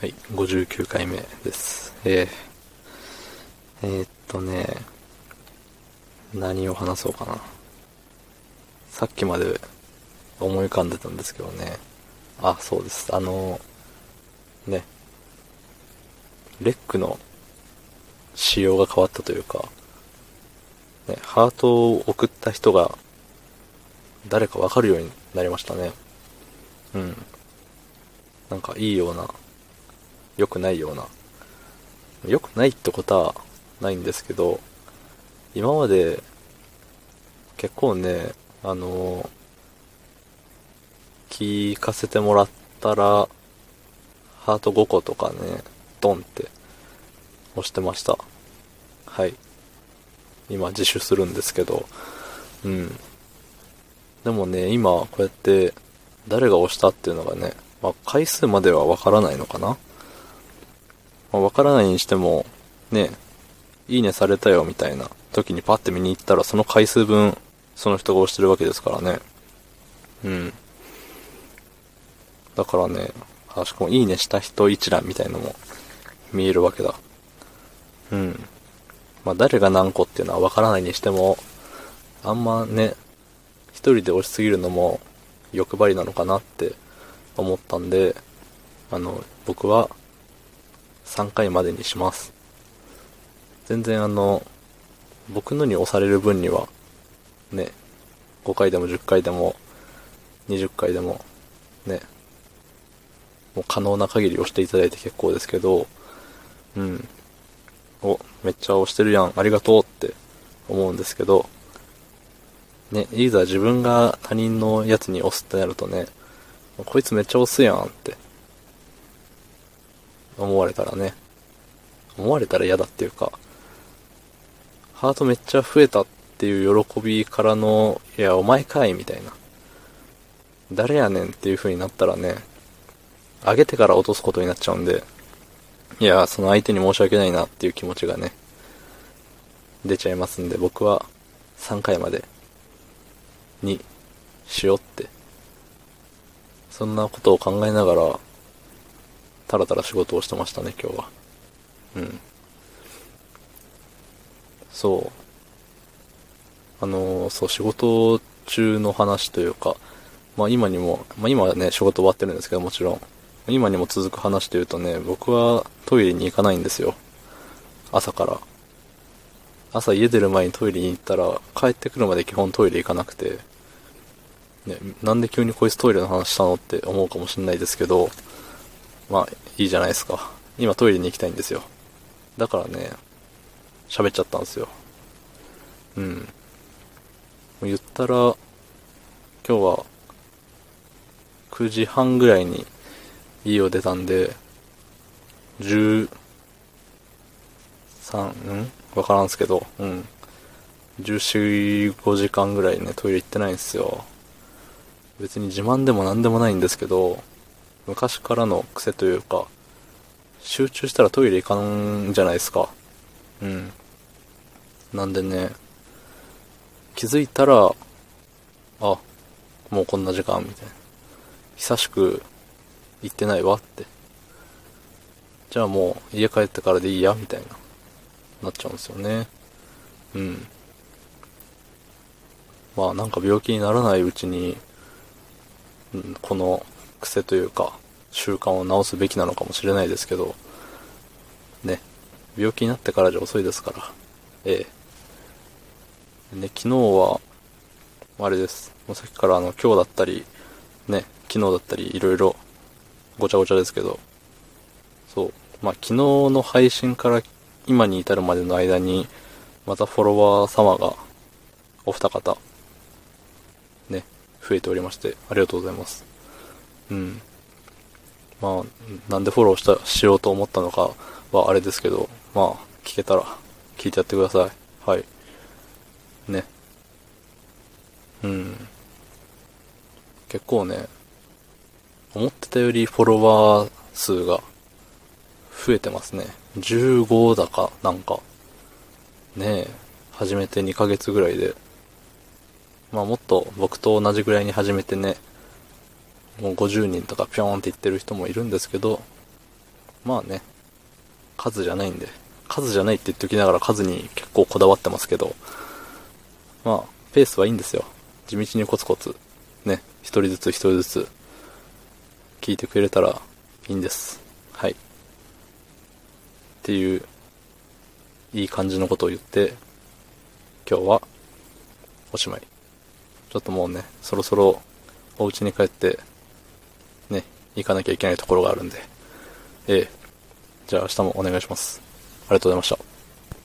はい、59回目です。えー、えーっとね、何を話そうかな。さっきまで思い浮かんでたんですけどね。あ、そうです。あの、ね、レックの仕様が変わったというか、ね、ハートを送った人が誰かわかるようになりましたね。うん。なんかいいような、良くないような。良くないってことはないんですけど、今まで結構ね、あの聞かせてもらったら、ハート5個とかね、ドンって押してました。はい。今自首するんですけど、うん。でもね、今こうやって誰が押したっていうのがね、まあ、回数まではわからないのかなまあ、わからないにしても、ね、いいねされたよみたいな時にパッて見に行ったらその回数分その人が押してるわけですからね。うん。だからね、あ、しかもいいねした人一覧みたいのも見えるわけだ。うん。まあ誰が何個っていうのはわからないにしても、あんまね、一人で押しすぎるのも欲張りなのかなって思ったんで、あの、僕は3回までにします。全然あの、僕のに押される分には、ね、5回でも10回でも、20回でも、ね、もう可能な限り押していただいて結構ですけど、うん。お、めっちゃ押してるやん、ありがとうって思うんですけど、ね、いざ自分が他人のやつに押すってなるとね、こいつめっちゃ押すやんって、思われたらね、思われたら嫌だっていうか、ハートめっちゃ増えたっていう喜びからの、いや、お前かいみたいな。誰やねんっていう風になったらね、上げてから落とすことになっちゃうんで、いや、その相手に申し訳ないなっていう気持ちがね、出ちゃいますんで、僕は3回までにしようって、そんなことを考えながら、たらたら仕事をしてましたね、今日は。うん。そう。あのーそう、仕事中の話というか、まあ今にも、まあ今はね、仕事終わってるんですけど、もちろん。今にも続く話というとね、僕はトイレに行かないんですよ。朝から。朝家出る前にトイレに行ったら、帰ってくるまで基本トイレ行かなくて、ね、なんで急にこいつトイレの話したのって思うかもしれないですけど、まあ、いいじゃないですか。今トイレに行きたいんですよ。だからね、喋っちゃったんですよ。うん。言ったら、今日は、9時半ぐらいに家を出たんで、13、ん？わからんすけど、うん。14、5時間ぐらいね、トイレ行ってないんですよ。別に自慢でも何でもないんですけど、昔からの癖というか、集中したらトイレ行かんじゃないですか。うん。なんでね、気づいたら、あ、もうこんな時間、みたいな。久しく行ってないわって。じゃあもう家帰ってからでいいや、みたいな、なっちゃうんですよね。うん。まあなんか病気にならないうちに、うんこの癖というか、習慣を治すべきなのかもしれないですけど、ね、病気になってからじゃ遅いですから、ええ。ね、昨日は、あれです。もうさっきからあの、今日だったり、ね、昨日だったり、いろいろ、ごちゃごちゃですけど、そう。まあ、昨日の配信から今に至るまでの間に、またフォロワー様が、お二方、ね、増えておりまして、ありがとうございます。うん。まあ、なんでフォローした、しようと思ったのかはあれですけど、まあ、聞けたら、聞いてやってください。はい。ね。うん。結構ね、思ってたよりフォロワー数が増えてますね。15だか、なんか。ねえ、始めて2ヶ月ぐらいで。まあもっと僕と同じぐらいに始めてね、もう50人とかぴょーんって言ってる人もいるんですけど、まあね、数じゃないんで、数じゃないって言っときながら数に結構こだわってますけど、まあ、ペースはいいんですよ。地道にコツコツ、ね、一人ずつ一人ずつ、聞いてくれたらいいんです。はい。っていう、いい感じのことを言って、今日は、おしまい。ちょっともうね、そろそろ、お家に帰って、ね、行かなきゃいけないところがあるんで、ええ。じゃあ明日もお願いします。ありがとうございました。